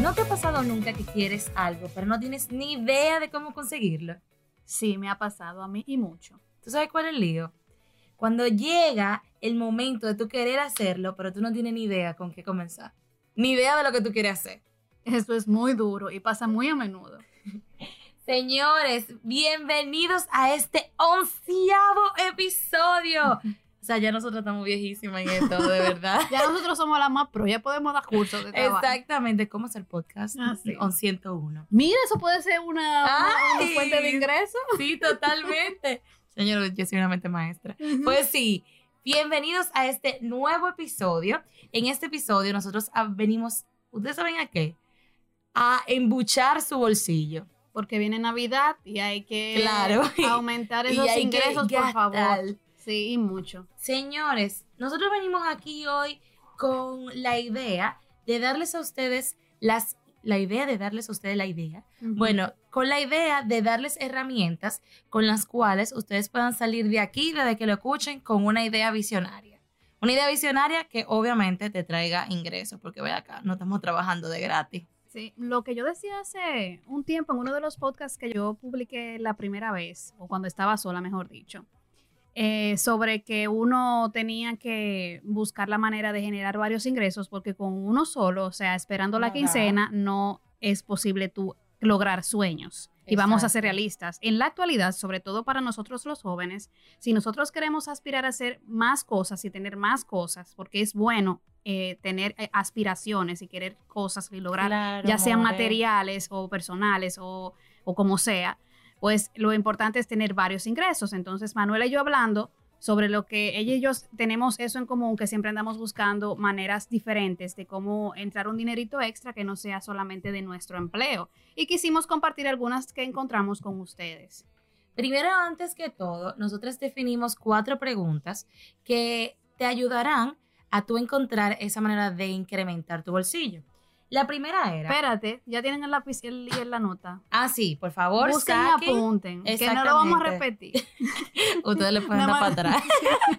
¿No te ha pasado nunca que quieres algo, pero no tienes ni idea de cómo conseguirlo? Sí, me ha pasado a mí y mucho. ¿Tú sabes cuál es el lío? Cuando llega el momento de tú querer hacerlo, pero tú no tienes ni idea con qué comenzar. Ni idea de lo que tú quieres hacer. Eso es muy duro y pasa muy a menudo. Señores, bienvenidos a este onceavo episodio. O sea, ya nosotros estamos viejísimas en esto, de verdad. Ya nosotros somos las más pro, ya podemos dar cursos de trabajo. Exactamente, ¿cómo hacer podcast? Ah, sí. On 101. Mira, eso puede ser una, una- una Ay. fuente de ingreso. Sí, totalmente. Señor, yo soy una mente maestra. Pues sí, bienvenidos a este nuevo episodio. En este episodio nosotros venimos, ¿ustedes saben a qué? A embuchar su bolsillo. Porque viene Navidad y hay que Claro. aumentar esos ingresos, por favor. Sí, y mucho. Señores, nosotros venimos aquí hoy con la idea de darles a ustedes las la idea de darles a ustedes la idea. Bueno, con la idea de darles herramientas con las cuales ustedes puedan salir de aquí desde que lo escuchen con una idea visionaria. Una idea visionaria que obviamente te traiga ingresos, porque ve acá, no estamos trabajando de gratis. Sí, lo que yo decía hace un tiempo en uno de los podcasts que yo publiqué la primera vez, o cuando estaba sola, mejor dicho, eh, sobre que uno tenía que buscar la manera de generar varios ingresos, porque con uno solo, o sea, esperando la quincena, no es posible tú lograr sueños. Y vamos a ser realistas. En la actualidad, sobre todo para nosotros los jóvenes, si nosotros queremos aspirar a hacer más cosas y tener más cosas, porque es bueno eh, tener eh, aspiraciones y querer cosas y lograr Claro, ya sean materiales o personales o, o como sea, pues lo importante es tener varios ingresos. Entonces, Manuela y yo hablando sobre lo que ella y yo tenemos eso en común, que siempre andamos buscando maneras diferentes de cómo entrar un dinerito extra que no sea solamente de nuestro empleo. Y quisimos compartir algunas que encontramos con ustedes. Primero, antes que todo, nosotros definimos cuatro preguntas que te ayudarán a tú encontrar esa manera de incrementar tu bolsillo. La primera era... Espérate, ya tienen el lápiz y el- y la nota. Ah, sí, por favor, Busquen y apunten, que no lo vamos a repetir. Ustedes le pueden Nada dar para atrás.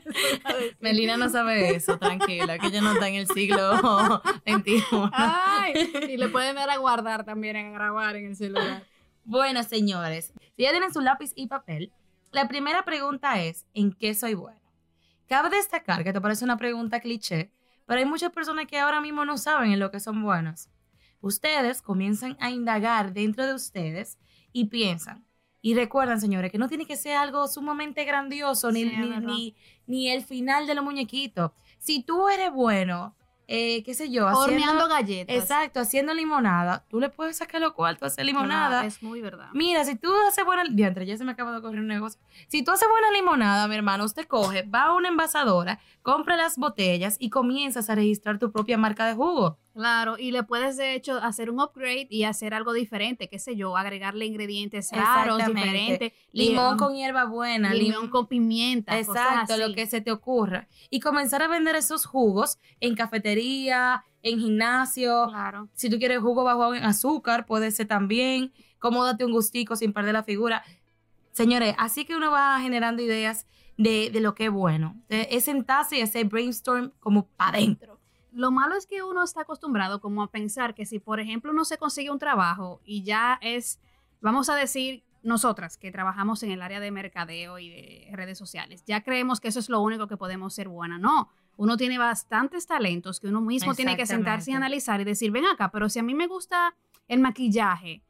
Melina no sabe eso, tranquila, que ella no está en el siglo XXI. Ay, y le pueden dar a guardar también, a grabar en el celular. Bueno, señores, si ya tienen su lápiz y papel, la primera pregunta es, ¿en qué soy bueno? Cabe destacar que te parece una pregunta cliché, pero hay muchas personas que ahora mismo no saben en lo que son buenos. Ustedes comienzan a indagar dentro de ustedes y piensan. Y recuerdan, señores, que no tiene que ser algo sumamente grandioso, ni, Sí, ni, ni el final de los muñequitos. Si tú eres bueno, eh, qué sé yo, haciendo... Horneando galletas. Exacto, haciendo limonada, tú le puedes sacar los cuartos a hacer limonada. Es muy verdad. Mira, si tú haces buena. Diantre, ya se me acaba de correr un negocio. Si tú haces buena limonada, mi hermano, usted coge, va a una envasadora, compra las botellas y comienzas a registrar tu propia marca de jugo. Claro, y le puedes de hecho hacer un upgrade y hacer algo diferente, qué sé yo, agregarle ingredientes raros, diferentes. Limón Lim- con hierba buena, limón lim- con pimienta. cosas Exacto, así. lo que se te ocurra. Y comenzar a vender esos jugos en cafetería, en gimnasio. Claro. Si tú quieres jugo bajo en azúcar, puede ser también. Cómo date un gustico sin perder la figura. Señores, así que uno va generando ideas de, de lo que es bueno. Es sentarse y hacer brainstorm como para adentro. Lo malo es que uno está acostumbrado como a pensar que si, por ejemplo, uno se consigue un trabajo y ya es, vamos a decir, nosotras que trabajamos en el área de mercadeo y de redes sociales, ya creemos que eso es lo único que podemos ser buena. No, uno tiene bastantes talentos que uno mismo tiene que sentarse y analizar y decir, ven acá, pero si a mí me gusta el maquillaje,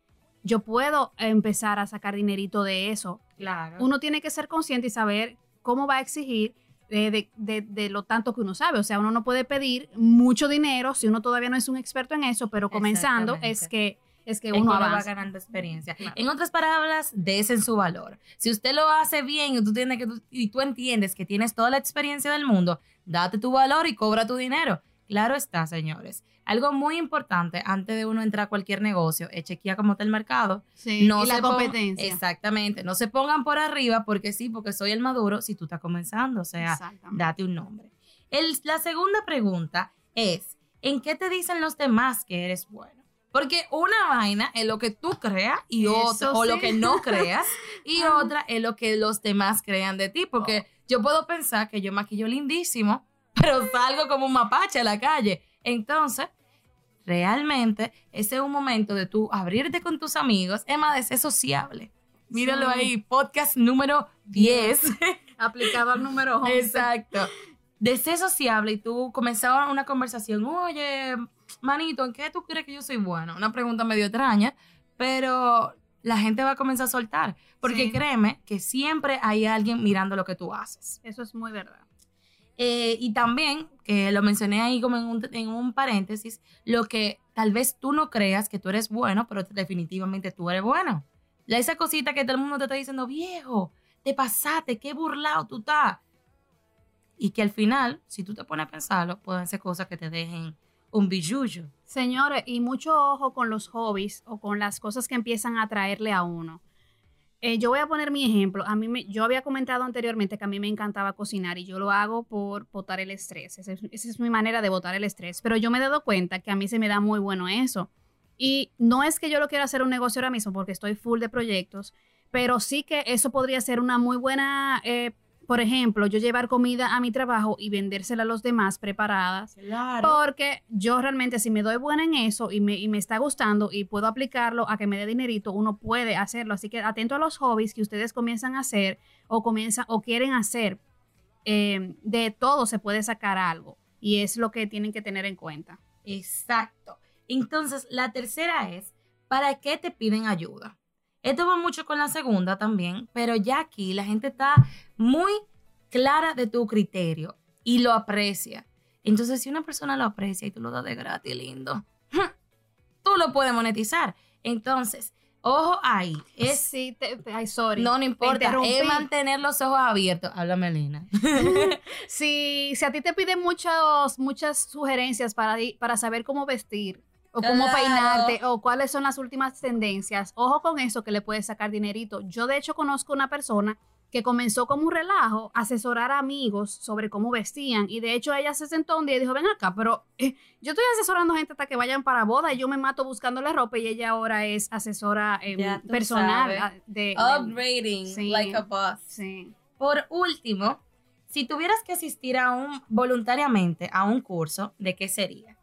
yo puedo empezar a sacar dinerito de eso. Claro. Uno tiene que ser consciente y saber cómo va a exigir eh, de, de- de lo tanto que uno sabe. O sea, uno no puede pedir mucho dinero si uno todavía no es un experto en eso, pero comenzando es que, es que uno va ganando experiencia. Claro. En otras palabras, desen su valor. Si usted lo hace bien y tú, tienes que, y tú entiendes que tienes toda la experiencia del mundo, date tu valor y cobra tu dinero. Claro está, señores. Algo muy importante antes de uno entrar a cualquier negocio es chequear cómo está el mercado. Sí, y la competencia. Exactamente. No se pongan por arriba porque sí, porque soy el maduro si tú estás comenzando. O sea, date un nombre. El- la segunda pregunta es, ¿en qué te dicen los demás que eres bueno? Porque una vaina es lo que tú creas y otra, o lo que no creas, y otra es lo que los demás crean de ti. Porque yo puedo pensar que yo maquillo lindísimo, pero salgo como un mapache a la calle. Entonces, realmente ese es un momento de tú abrirte con tus amigos, es más de ser sociable. Míralo Sí. ahí, podcast número 10. Aplicado al número 11. Exacto. De ser sociable y tú comenzar una conversación, oye, manito, ¿en qué tú crees que yo soy bueno? Una pregunta medio extraña, pero la gente va a comenzar a soltar. Porque Sí. créeme que siempre hay alguien mirando lo que tú haces. Eso es muy verdad. Eh, y también, que lo mencioné ahí como en un, en un paréntesis, lo que tal vez tú no creas que tú eres bueno, pero definitivamente tú eres bueno. La- Esa cosita que todo el mundo te está diciendo, viejo, te pasaste, qué burlado tú estás. Y que al final, si tú te pones a pensarlo, pueden ser cosas que te dejen un billuyo. Señores, y mucho ojo con los hobbies o con las cosas que empiezan a atraerle a uno. Eh, yo voy a poner mi ejemplo. A mí me, yo había comentado anteriormente que a mí me encantaba cocinar y yo lo hago por botar el estrés. Esa es, mi manera de botar el estrés. Pero yo me he dado cuenta que a mí se me da muy bueno eso. Y no es que yo lo quiera hacer un negocio ahora mismo porque estoy full de proyectos, pero sí que eso podría ser una muy buena, eh, por ejemplo, yo llevar comida a mi trabajo y vendérsela a los demás preparadas Claro. porque yo realmente si me doy buena en eso y me, y me está gustando y puedo aplicarlo a que me dé dinerito, uno puede hacerlo. Así que atento a los hobbies que ustedes comienzan a hacer o comienzan o quieren hacer. Eh, de todo se puede sacar algo y es lo que tienen que tener en cuenta. Exacto. Entonces, la tercera es, ¿para qué te piden ayuda? Esto va mucho con la segunda también, pero ya aquí la gente está muy clara de tu criterio y lo aprecia. Entonces, si una persona lo aprecia y tú lo das de gratis, lindo, tú lo puedes monetizar. Entonces, ojo ahí, es... sí, te- ay, sorry. No, no importa, es mantener los ojos abiertos. Háblame, Lina. si, si a ti te piden muchos, muchas sugerencias para, para saber cómo vestir o cómo Claro. peinarte o cuáles son las últimas tendencias, ojo con eso que le puedes sacar dinerito. Yo de hecho conozco una persona que comenzó como un relajo a asesorar a amigos sobre cómo vestían y de hecho ella se sentó un día y dijo, ven acá, pero eh, yo estoy asesorando gente hasta que vayan para boda y yo me mato buscándole ropa y ella ahora es asesora eh, tú personal sabes. ah, de, de- Upgrading Sí. like a boss. sí. Por último, si tuvieras que asistir a un voluntariamente a un curso, ¿de qué sería?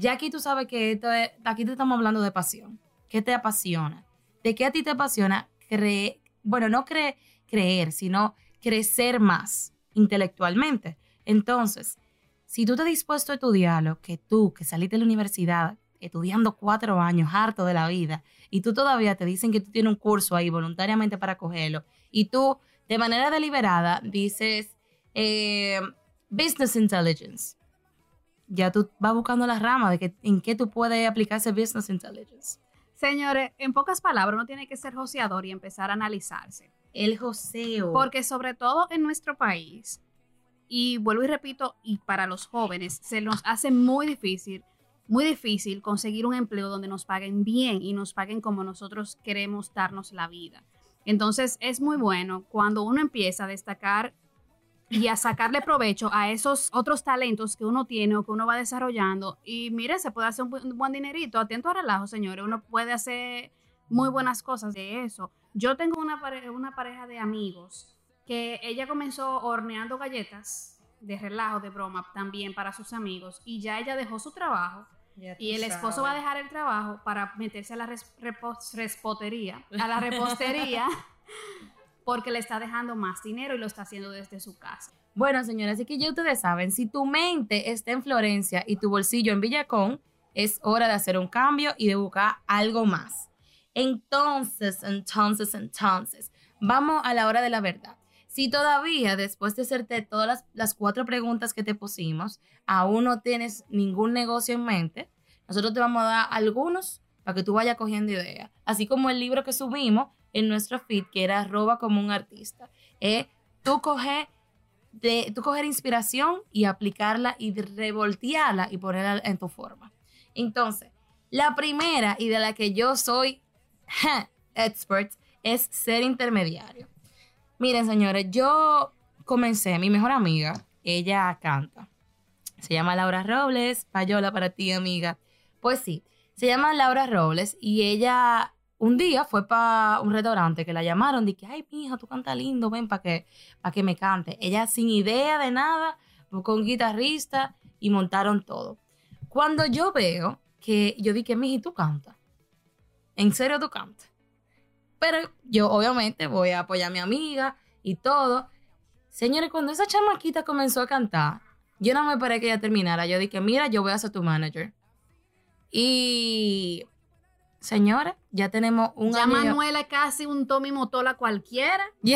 Ya aquí tú sabes que esto es, aquí te estamos hablando de pasión. ¿Qué te apasiona? ¿De qué a ti te apasiona creer? Bueno, no cre- creer, sino crecer más intelectualmente. Entonces, si tú estás dispuesto a estudiarlo, que tú, que saliste de la universidad estudiando cuatro años, harto de la vida, y tú todavía te dicen que tú tienes un curso ahí voluntariamente para cogerlo, y tú de manera deliberada dices eh, business intelligence. Ya tú vas buscando la rama de que, en qué tú puedes aplicar ese business intelligence. Señores, en pocas palabras, uno tiene que ser joseador y empezar a analizarse. El joseo. Porque sobre todo en nuestro país, y vuelvo y repito, y para los jóvenes, se nos hace muy difícil, muy difícil conseguir un empleo donde nos paguen bien y nos paguen como nosotros queremos darnos la vida. Entonces es muy bueno cuando uno empieza a destacar y a sacarle provecho a esos otros talentos que uno tiene o que uno va desarrollando. Y mire, se puede hacer un buen, un buen dinerito. Atento a relajo, señores. Uno puede hacer muy buenas cosas de eso. Yo tengo una, pare- una pareja de amigos que ella comenzó horneando galletas de relajo, de broma, también para sus amigos. Y ya ella dejó su trabajo. Y el esposo va a dejar el trabajo para meterse a la res- repos- respotería, a la repostería, porque le está dejando más dinero y lo está haciendo desde su casa. Bueno, señores, así que ya ustedes saben, si tu mente está en Florencia y tu bolsillo en Villacón, es hora de hacer un cambio y de buscar algo más. Entonces, entonces, entonces, vamos a la hora de la verdad. Si todavía, después de hacerte todas las, las cuatro preguntas que te pusimos, aún no tienes ningún negocio en mente, nosotros te vamos a dar algunos para que tú vayas cogiendo ideas. Así como el libro que subimos en nuestro feed, que era Roba como un artista. Eh, tú coges de tú coger inspiración y aplicarla y revoltearla y ponerla en tu forma. Entonces, la primera y de la que yo soy expert es ser intermediario. Miren, señores, yo comencé, mi mejor amiga, ella canta. Se llama Laura Robles, payola para ti, amiga. Pues sí, se llama Laura Robles y ella un día fue para un restaurante que la llamaron, dije, ay, mija, tú cantas lindo, ven para que, que me cante. Ella sin idea de nada, buscó un guitarrista y montaron todo. Cuando yo veo que yo dije, miji, tú cantas. ¿En serio tú cantas? Pero yo obviamente voy a apoyar a mi amiga y todo. Señores, cuando esa chamaquita comenzó a cantar, yo no me esperé que ella terminara. Yo dije, mira, yo voy a ser tu manager. Y, señores, ya tenemos un Ya año. Manuela es casi un Tommy Motola cualquiera.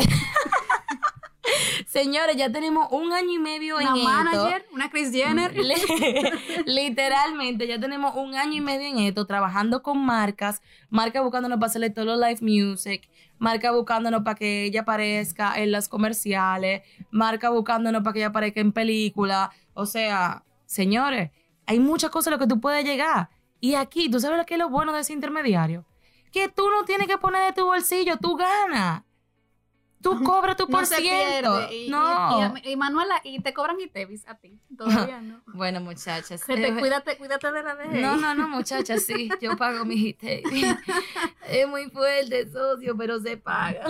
Señores, ya tenemos un año y medio en Una esto. manager, una Chris Jenner. Literalmente, ya tenemos un año y medio en esto, trabajando con marcas, marcas buscándonos para hacerle todo live music, marca buscándonos para que ella aparezca en las comerciales, marca buscándonos para que ella aparezca en películas. O sea, señores, hay muchas cosas a lo que tú puedes llegar. Y aquí, ¿tú sabes lo que es lo bueno de ese intermediario? Que tú no tienes que poner de tu bolsillo, tú ganas. Tú cobras tu no ciento. Y, y- no. y- y Manuela, y te cobran y Tevis a ti. Todavía no. Bueno, muchachas. Que te- eh, cuídate, cuídate de la vejez. No, no, no, muchacha, sí, yo pago mi hite. es muy fuerte, socio, pero se paga.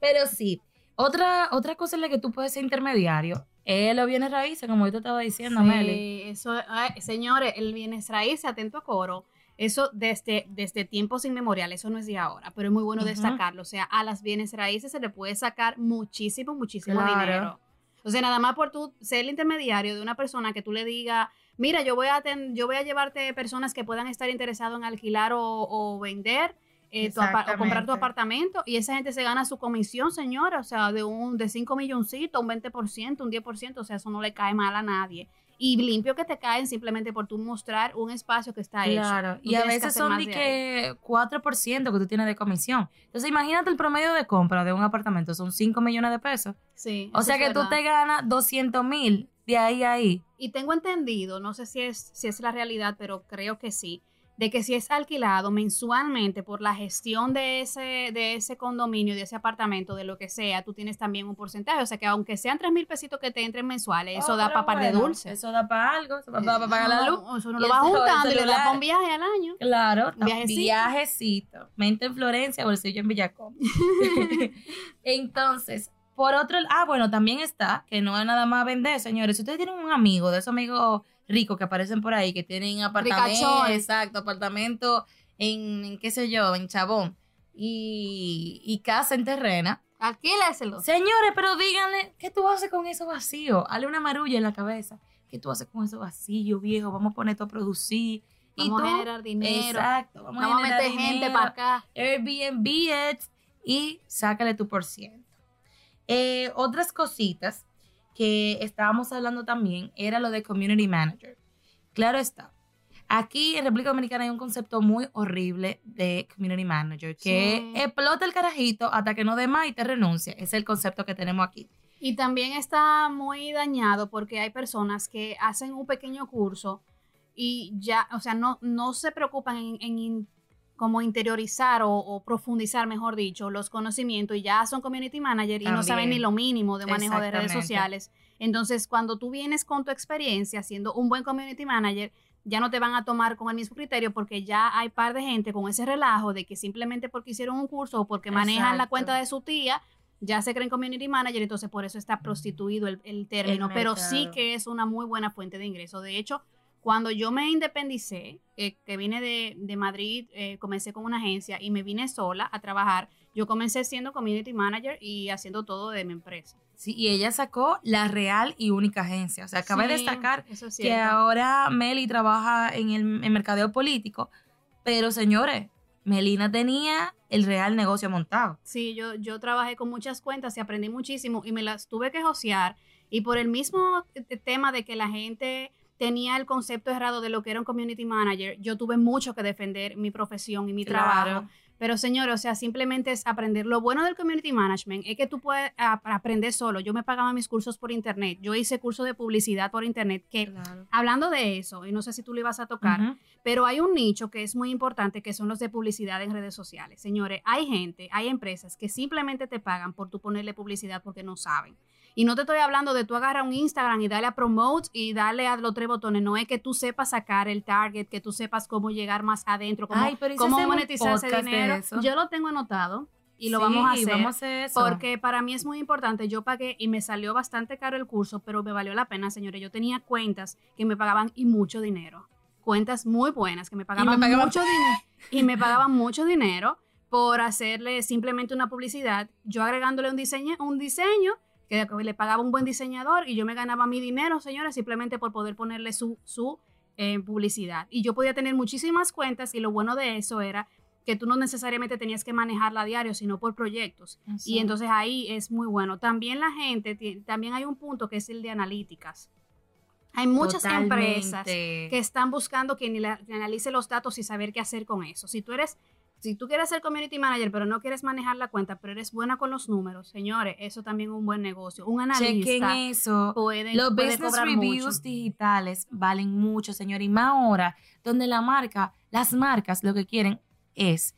Pero sí, otra, otra cosa en la que tú puedes ser intermediario es los bienes raíces, como yo te estaba diciendo, Sí, Meli. eso, ay, señores, el bienes raíces, atento a coro, eso desde, desde tiempos inmemoriales, eso no es de ahora, pero es muy bueno destacarlo. O sea, a las bienes raíces se le puede sacar muchísimo, muchísimo Claro. dinero. O sea, nada más por tú ser el intermediario de una persona que tú le digas, mira, yo voy a, ten- yo voy a llevarte personas que puedan estar interesados en alquilar o, o vender. Eh, tu o comprar tu apartamento y esa gente se gana su comisión, señora, o sea, de un de 5 milloncitos, un 20%, un 10%, o sea, eso no le cae mal a nadie. Y limpio que te caen simplemente por tú mostrar un espacio que está hecho. Claro, y a veces son de que 4% que tú tienes de comisión. Entonces, imagínate el promedio de compra de un apartamento, son 5 millones de pesos. Sí, O sea que tú te ganas 200 mil de ahí a ahí. Y tengo entendido, no sé si es, si es la realidad, pero creo que sí, de que si es alquilado mensualmente por la gestión de ese, de ese condominio, de ese apartamento, de lo que sea, tú tienes también un porcentaje. O sea que aunque sean tres mil pesitos que te entren mensuales, eso Oh, da pero para par de bueno, dulces. Eso da para algo, eso da para pagar la luz. No, eso no Y lo eso, el juntando y le celular. para un viaje al año. Claro, Un viajecito. viajecito. Mente en Florencia, bolsillo en Villacón. Entonces, por otro ah, bueno, también está, que no es nada más vender, señores. Si ustedes tienen un amigo, de esos amigos ricos que aparecen por ahí, que tienen apartamentos, Ricachones. exacto, apartamento en, en, qué sé yo, en Chabón, y, y casa en terrena. Alquíleselo. Señores, pero díganle, ¿qué tú haces con eso vacío? Hale una marulla en la cabeza. ¿Qué tú haces con eso vacío, viejo? Vamos a poner esto a producir. Y Vamos a tú- generar dinero. Exacto. Vamos, Vamos a meter gente para acá. Airbnb it y sácale tu por ciento. Eh, otras cositas que estábamos hablando también era lo de community manager. Claro está. Aquí en República Dominicana hay un concepto muy horrible de community manager, que Sí. explota el carajito hasta que no dé más y te renuncia. Es el concepto que tenemos aquí. Y también está muy dañado porque hay personas que hacen un pequeño curso y ya, o sea, no, no se preocupan en, en como interiorizar o, o profundizar, mejor dicho, los conocimientos y ya son community manager y no saben ni lo mínimo de manejo de redes sociales. Entonces, cuando tú vienes con tu experiencia siendo un buen community manager, ya no te van a tomar con el mismo criterio porque ya hay par de gente con ese relajo de que simplemente porque hicieron un curso o porque manejan la cuenta de su tía, ya se creen community manager, entonces por eso está prostituido el, el término, pero sí que es una muy buena fuente de ingreso. De hecho, cuando yo me independicé, eh, que vine de, de Madrid, eh, comencé con una agencia y me vine sola a trabajar, yo comencé siendo community manager y haciendo todo de mi empresa. Sí, y ella sacó la real y única agencia. O sea, acaba de destacar es que ahora Meli trabaja en el en mercadeo político, pero señores, Melina tenía el real negocio montado. Sí, yo, yo trabajé con muchas cuentas y aprendí muchísimo y me las tuve que josear. Y por el mismo eh, tema de que la gente tenía el concepto errado de lo que era un community manager, yo tuve mucho que defender mi profesión y mi trabajo. Pero señores, o sea, simplemente es aprender. Lo bueno del community management es que tú puedes aprender solo. Yo me pagaba mis cursos por internet. Yo hice curso de publicidad por internet. Que Claro. hablando de eso, y no sé si tú lo ibas a tocar, pero hay un nicho que es muy importante, que son los de publicidad en redes sociales. Señores, hay gente, hay empresas que simplemente te pagan por tú ponerle publicidad porque no saben. Y no te estoy hablando de tú agarrar un Instagram y darle a promote y darle a los tres botones. No es que tú sepas sacar el target, que tú sepas cómo llegar más adentro, cómo, Ay, pero ¿y si cómo monetizar ese dinero. Yo lo tengo anotado y lo Sí, vamos a hacer. vamos a hacer eso. Porque para mí es muy importante. Yo pagué y me salió bastante caro el curso, pero me valió la pena, señores. Yo tenía cuentas que me pagaban y mucho dinero. cuentas muy buenas que me me pagaban, pagaban- mucho dinero y me pagaban mucho dinero por hacerle simplemente una publicidad, yo agregándole un diseño, un diseño que le pagaba un buen diseñador y yo me ganaba mi dinero, señores, simplemente por poder ponerle su, su eh, publicidad. Y yo podía tener muchísimas cuentas y lo bueno de eso era que tú no necesariamente tenías que manejarla a diario, sino por proyectos. Y entonces ahí es muy bueno. También la gente, también hay un punto que es el de analíticas. Hay muchas empresas que están buscando quien analice los datos y saber qué hacer con eso. Si tú eres, si tú quieres ser community manager, pero no quieres manejar la cuenta, pero eres buena con los números, señores, eso también es un buen negocio. Un Chequen analista eso. puede, Los puede business reviews mucho. digitales valen mucho, señor. Y más ahora, donde la marca, las marcas lo que quieren es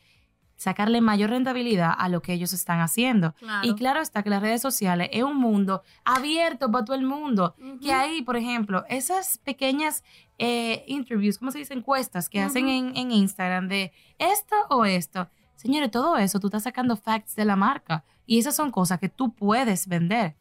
sacarle mayor rentabilidad a lo que ellos están haciendo. Claro. Y claro está que las redes sociales es un mundo abierto para todo el mundo. Que ahí, por ejemplo, esas pequeñas eh, interviews, ¿cómo se dice? Encuestas que hacen en, en Instagram de esto o esto. Señores, todo eso tú estás sacando facts de la marca. Y esas son cosas que tú puedes vender.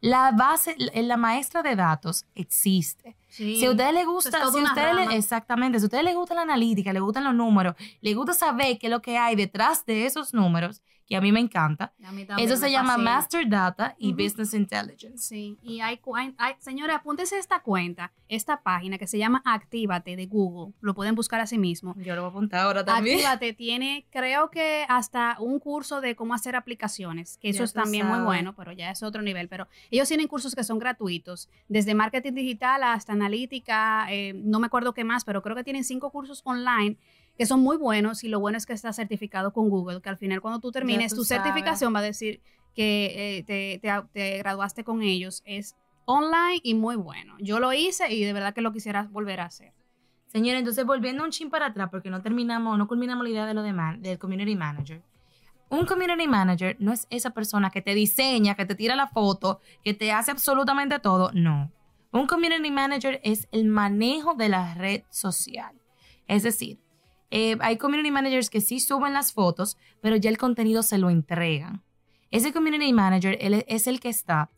La base, la la maestra de datos existe. Sí. Si a ustedes les gusta, es si ustedes le- exactamente, si a ustedes les gusta la analítica, les gustan los números, les gusta saber qué es lo que hay detrás de esos números, que a mí me encanta, A mí eso se llama fascina. Master Data y. Business Intelligence. Sí, y hay, hay, señores, apúntese esta cuenta, esta página que se llama Actívate de Google. Lo pueden buscar así mismo. Yo lo voy a apuntar ahora también. Actívate tiene, creo que hasta un curso de cómo hacer aplicaciones, que eso Ya es también muy bueno, pero ya es otro nivel. Pero ellos tienen cursos que son gratuitos, desde marketing digital hasta analítica, eh, no me acuerdo qué más, pero creo que tienen cinco cursos online que son muy buenos y lo bueno es que está certificado con Google, que al final cuando tú termines tú tu sabes. certificación va a decir que eh, te, te- te graduaste con ellos. Es online y muy bueno. Yo lo hice y de verdad que lo quisiera volver a hacer. Señores, entonces volviendo un chin para atrás, porque no terminamos, no culminamos la idea de lo de man- del community manager. Un community manager no es esa persona que te diseña, que te tira la foto, que te hace absolutamente todo. No. Un community manager es el manejo de la red social. Es decir, eh, hay community managers que sí suben las fotos, pero ya el contenido se lo entregan. Ese community manager él es el que está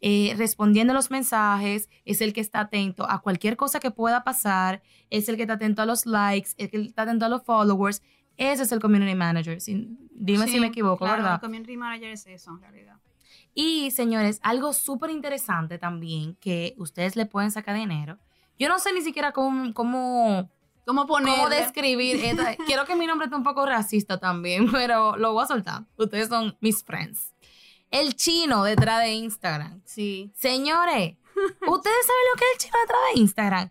eh, respondiendo los mensajes, es el que está atento a cualquier cosa que pueda pasar, es el que está atento a los likes, el que está atento a los followers. Ese es el community manager. Dime si me equivoco, claro, ¿verdad? El community manager es eso, en realidad. Y señores, algo súper interesante también que ustedes le pueden sacar dinero. Yo no sé ni siquiera cómo, cómo, ¿Cómo poner? cómo describir. esta- Quiero que mi nombre esté un poco racista también, pero lo voy a soltar. Ustedes son mis friends. El chino detrás de Instagram. Sí. Señores, ¿ustedes saben lo que es el chino detrás de Instagram?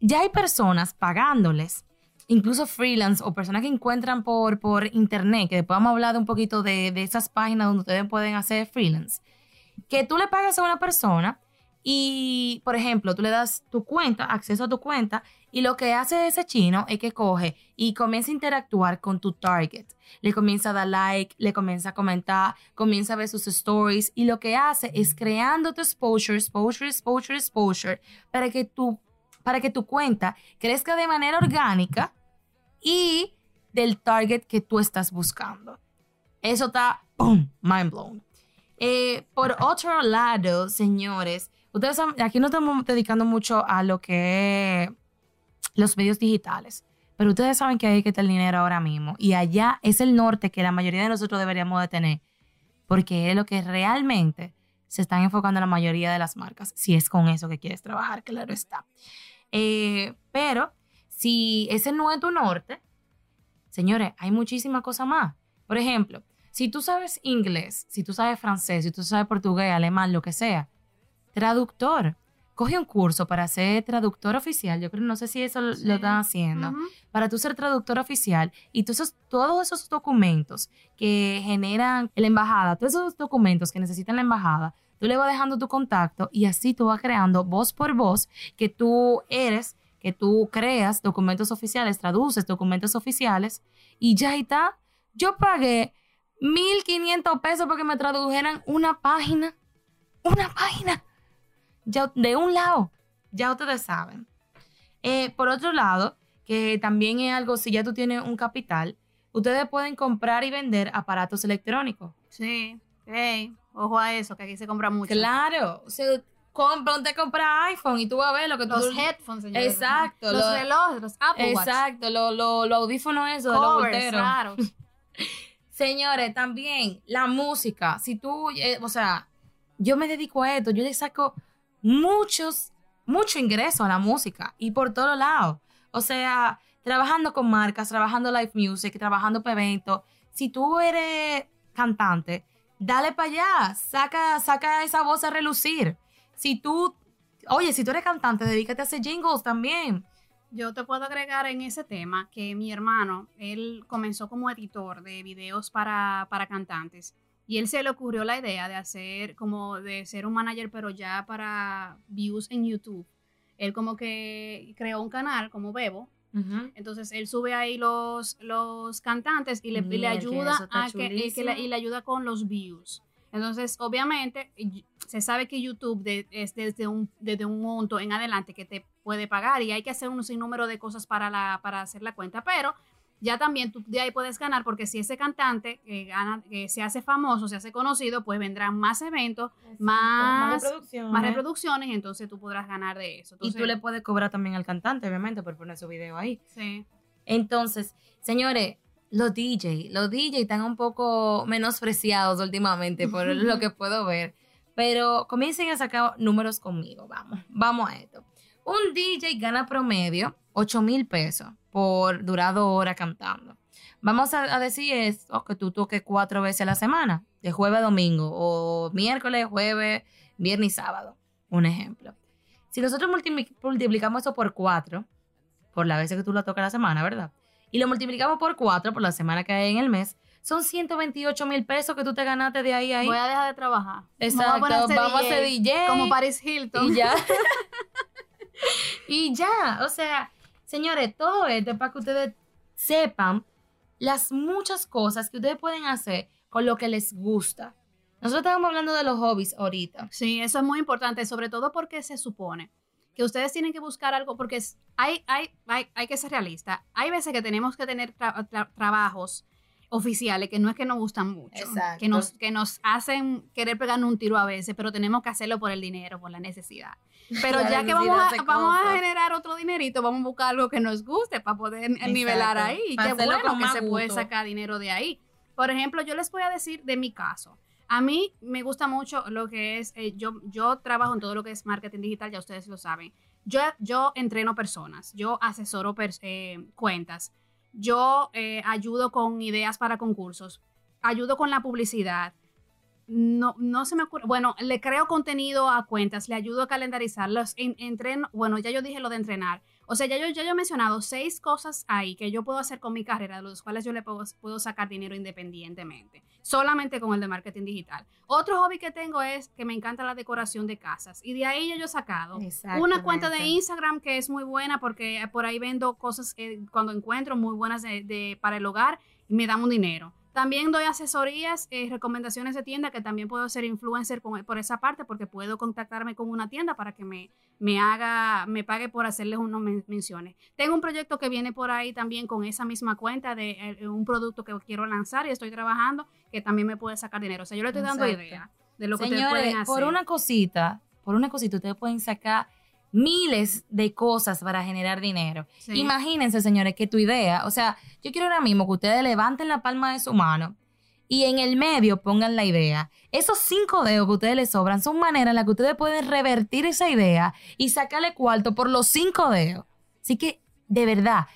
Ya hay personas pagándoles, incluso freelance o personas que encuentran por, por internet, que después vamos a hablar de un poquito de, de esas páginas donde ustedes pueden hacer freelance, que tú le pagas a una persona y, por ejemplo, tú le das tu cuenta, acceso a tu cuenta, y lo que hace ese chino es que coge y comienza a interactuar con tu target. Le comienza a dar like, le comienza a comentar, comienza a ver sus stories, y lo que hace es creando tu exposure, exposure, exposure, exposure, para que tu, para que tu cuenta crezca de manera orgánica y del target que tú estás buscando. Eso está, ¡pum!, mind blown. Eh, por otro lado, señores, ustedes aquí no estamos dedicando mucho a lo que es los medios digitales, pero ustedes saben que ahí que está el dinero ahora mismo y allá es el norte que la mayoría de nosotros deberíamos de tener, porque es lo que realmente se están enfocando la mayoría de las marcas, si es con eso que quieres trabajar, claro está. Eh, pero si ese no es tu norte, señores, hay muchísimas cosas más. Por ejemplo, si tú sabes inglés, si tú sabes francés, si tú sabes portugués, alemán, lo que sea, traductor. Coge un curso para ser traductor oficial. Yo creo, no sé si eso lo- Sí. lo están haciendo. Para tú ser traductor oficial y tú esos- todos esos documentos que generan la embajada, todos esos documentos que necesitan la embajada, tú le vas dejando tu contacto y así tú vas creando voz por voz que tú eres, que tú creas documentos oficiales, traduces documentos oficiales y ya está. Yo pagué 1.500 pesos porque me tradujeran una página. Una página. Ya, de un lado. Ya ustedes saben. Eh, por otro lado, que también es algo, si ya tú tienes un capital, ustedes pueden comprar y vender aparatos electrónicos. Sí. Ey, ojo a eso, que aquí se compra mucho. Claro. O sea, con, ponte a comprar iPhone y tú vas a ver lo que tú... Los headphones, señores. Exacto. Los lo- relojes, los Apple Watch. Exacto, los lo, lo audífonos esos de los claro. Señores, también la música. Si tú, eh, o sea, yo me dedico a esto, yo le saco muchos, mucho ingreso a la música y por todos lados. O sea, trabajando con marcas, trabajando live music, trabajando para eventos. Si tú eres cantante, dale para allá, saca, saca esa voz a relucir. Si tú, oye, si tú eres cantante, dedícate a hacer jingles también. Yo te puedo agregar en ese tema que mi hermano, él comenzó como editor de videos para, para cantantes y él se le ocurrió la idea de hacer como de ser un manager pero ya para views en YouTube. Él como que creó un canal como Bebo, entonces él sube ahí los, los cantantes y le, y le Mierda, ayuda a que, y que le, chulísimo. y le ayuda con los views. Entonces, obviamente, se sabe que YouTube de- es desde un, desde un monto en adelante que te puede pagar y hay que hacer un sinnúmero de cosas para, la, para hacer la cuenta, pero ya también tú de ahí puedes ganar porque si ese cantante eh, gana, eh, se hace famoso, se hace conocido, pues vendrán más eventos, más, reproducciones. más reproducciones entonces tú podrás ganar de eso. Y tú le puedes cobrar también al cantante, obviamente, por poner su video ahí. Sí. Entonces, señores, los DJ, los DJ están un poco menospreciados últimamente por lo que puedo ver. Pero comiencen a sacar números conmigo, vamos, vamos a esto. Un DJ gana promedio 8 mil pesos por durar dos horas cantando. Vamos a, a decir esto, que tú toques cuatro veces a la semana, de jueves a domingo, o miércoles, jueves, viernes y sábado, un ejemplo. Si nosotros multipli- multiplicamos eso por cuatro, por las veces que tú lo tocas a la semana, ¿verdad? Y lo multiplicamos por cuatro, por la semana que hay en el mes, son 128 mil pesos que tú te ganaste de ahí a ahí. Voy a dejar de trabajar. A Exacto, vamos a ser DJ. Como Paris Hilton. Y ya. y ya, o sea, señores, todo esto es para que ustedes sepan las muchas cosas que ustedes pueden hacer con lo que les gusta. Nosotros estábamos hablando de los hobbies ahorita. Sí, eso es muy importante, sobre todo porque se supone que ustedes tienen que buscar algo, porque hay, hay, hay, hay que ser realista. Hay veces que tenemos que tener tra- tra- trabajos oficiales que no es que nos gustan mucho, Exacto. que nos, que nos hacen querer pegarnos un tiro a veces, pero tenemos que hacerlo por el dinero, por la necesidad. Pero La ya que vamos a, vamos a generar otro dinerito, vamos a buscar algo que nos guste para poder nivelar Exacto. ahí. Y qué bueno que se puede sacar dinero de ahí. Por ejemplo, yo les voy a decir de mi caso. A mí me gusta mucho lo que es, eh, yo, yo trabajo en todo lo que es marketing digital, ya ustedes lo saben. Yo, yo entreno personas, yo asesoro eh, cuentas, yo eh, ayudo con ideas para concursos, ayudo con la publicidad. No, no se me ocurre. Bueno, le creo contenido a cuentas, le ayudo a calendarizarlos. En, bueno, ya yo dije lo de entrenar. O sea, ya yo, ya yo he mencionado seis cosas ahí que yo puedo hacer con mi carrera, de los cuales yo le puedo, puedo sacar dinero independientemente, solamente con el de marketing digital. Otro hobby que tengo es que me encanta la decoración de casas y de ahí yo, yo he sacado una cuenta de. Instagram que es muy buena porque por ahí vendo cosas eh, cuando encuentro muy buenas de, de- para el hogar y me dan un dinero. También doy asesorías, eh, recomendaciones de tienda que también puedo ser influencer con- por esa parte porque puedo contactarme con una tienda para que me, me haga, me pague por hacerles unas men- menciones. Tengo un proyecto que viene por ahí también con esa misma cuenta de eh, un producto que quiero lanzar y estoy trabajando que también me puede sacar dinero. O sea, yo le estoy dando Exacto. idea de lo que ustedes pueden hacer. por una cosita, por una cosita, ustedes pueden sacar miles de cosas para generar dinero. Sí. Imagínense, señores, que tu idea, o sea, yo quiero ahora mismo que ustedes levanten la palma de su mano y en el medio pongan la idea. Esos cinco dedos que ustedes les sobran son maneras en las que ustedes pueden revertir esa idea y sacarle cuarto por los cinco dedos. Así que, de verdad,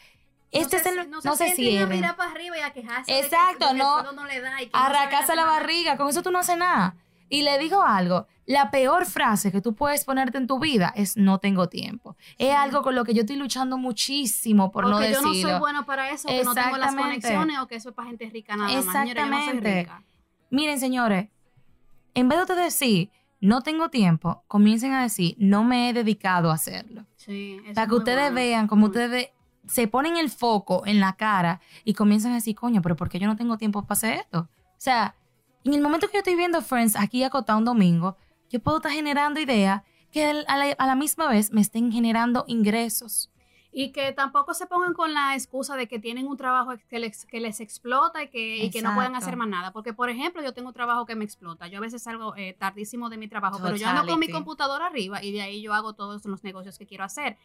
este se- es el... No, se, sienten a cierren. mirar para arriba y a quejarse de que- Exacto, de que el no. no le da y que no la barriga, con eso tú no haces nada. Y le digo algo, la peor frase que tú puedes ponerte en tu vida es no tengo tiempo. Es algo con lo que yo estoy luchando muchísimo por no Porque yo decirlo. no soy bueno para eso, que no tengo las conexiones o que eso es para gente rica nada más. Señora, yo no soy Exactamente. rica. Miren, señores, en vez de decir no tengo tiempo, comiencen a decir no me he dedicado a hacerlo. Sí, eso Para que ustedes bueno. vean como ustedes se ponen el foco en la cara y comienzan a decir, coño, pero ¿por qué yo no tengo tiempo para hacer esto? O sea, en el momento que yo estoy viendo Friends aquí acotado un domingo, yo puedo estar generando ideas que a la, a la misma vez me estén generando ingresos. Y que tampoco se pongan con la excusa de que tienen un trabajo que les, que les explota y que, y que no pueden hacer más nada. Porque, por ejemplo, yo tengo un trabajo que me explota. Yo a veces salgo eh, tardísimo de mi trabajo, pero yo ando con mi computadora arriba y de ahí yo hago todos los negocios que quiero hacer.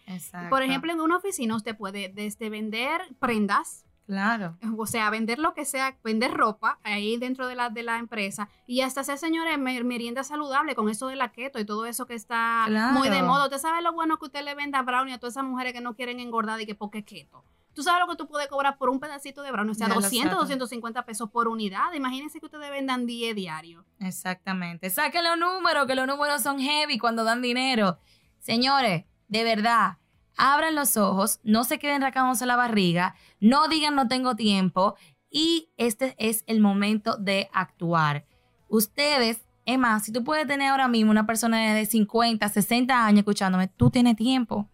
Por ejemplo, en una oficina usted puede desde vender prendas, Claro. O sea, vender lo que sea, vender ropa ahí dentro de la, de la empresa y hasta hacer, señores, merienda saludable con eso de la keto y todo eso que está muy de moda. Usted sabe lo bueno que usted le venda a brownie a todas esas mujeres que no quieren engordar y que porque keto. Tú sabes lo que tú puedes cobrar por un pedacito de brownie, o sea, 200, 250 pesos por unidad. Imagínense que ustedes vendan 10 diarios. Exactamente. Saquen los números, que los números son heavy cuando dan dinero. Señores, de verdad, abran los ojos, no se queden racados en la barriga, no digan no tengo tiempo y este es el momento de actuar. Ustedes, Emma, si tú puedes tener ahora mismo una persona de 50, 60 años escuchándome, tú tienes tiempo.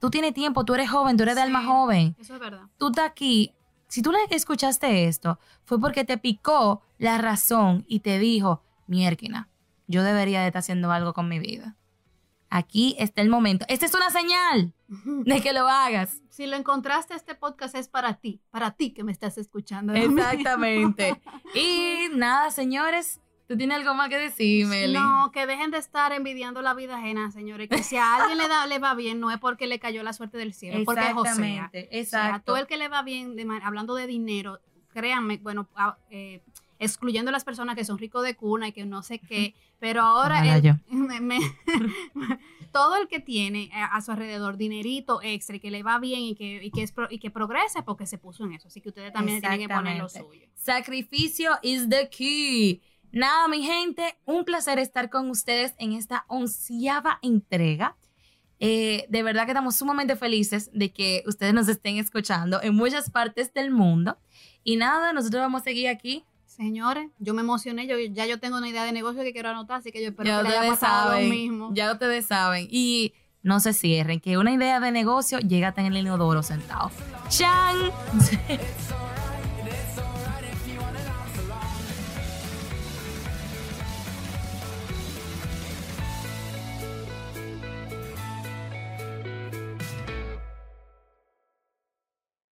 Tú tienes tiempo, tú eres joven, tú eres de alma joven. Eso es verdad. Tú estás aquí. Si tú le escuchaste esto, fue porque te picó la razón y te dijo, mierquina, yo debería de estar haciendo algo con mi vida. Aquí está el momento. Esta es una señal de que lo hagas. Si lo encontraste, este podcast es para ti, para ti que me estás escuchando. Exactamente. y nada, señores, ¿tú tienes algo más que decir, Meli? No, que dejen de estar envidiando la vida ajena, señores. Que si a alguien le, da, le va bien, no es porque le cayó la suerte del cielo, porque es José. Exacto. a todo el que le va bien, hablando de dinero, créanme, bueno, eh, excluyendo a las personas que son ricos de cuna y que no sé qué, pero ahora todo el que tiene a, su alrededor dinerito extra y que le va bien y que, y que, es y que progrese porque se puso en eso, así que ustedes también tienen que poner lo suyo. Sacrificio is the key. Nada, mi gente, un placer estar con ustedes en esta onceava entrega. Eh, de verdad que estamos sumamente felices de que ustedes nos estén escuchando en muchas partes del mundo. Y nada, nosotros vamos a seguir aquí Señores, yo me emocioné, yo ya yo tengo una idea de negocio que quiero anotar, así que yo espero que les haya pasado lo mismo. Ya ustedes saben. Y no se cierren, que una idea de negocio llega hasta en el inodoro sentado. ¡Chan!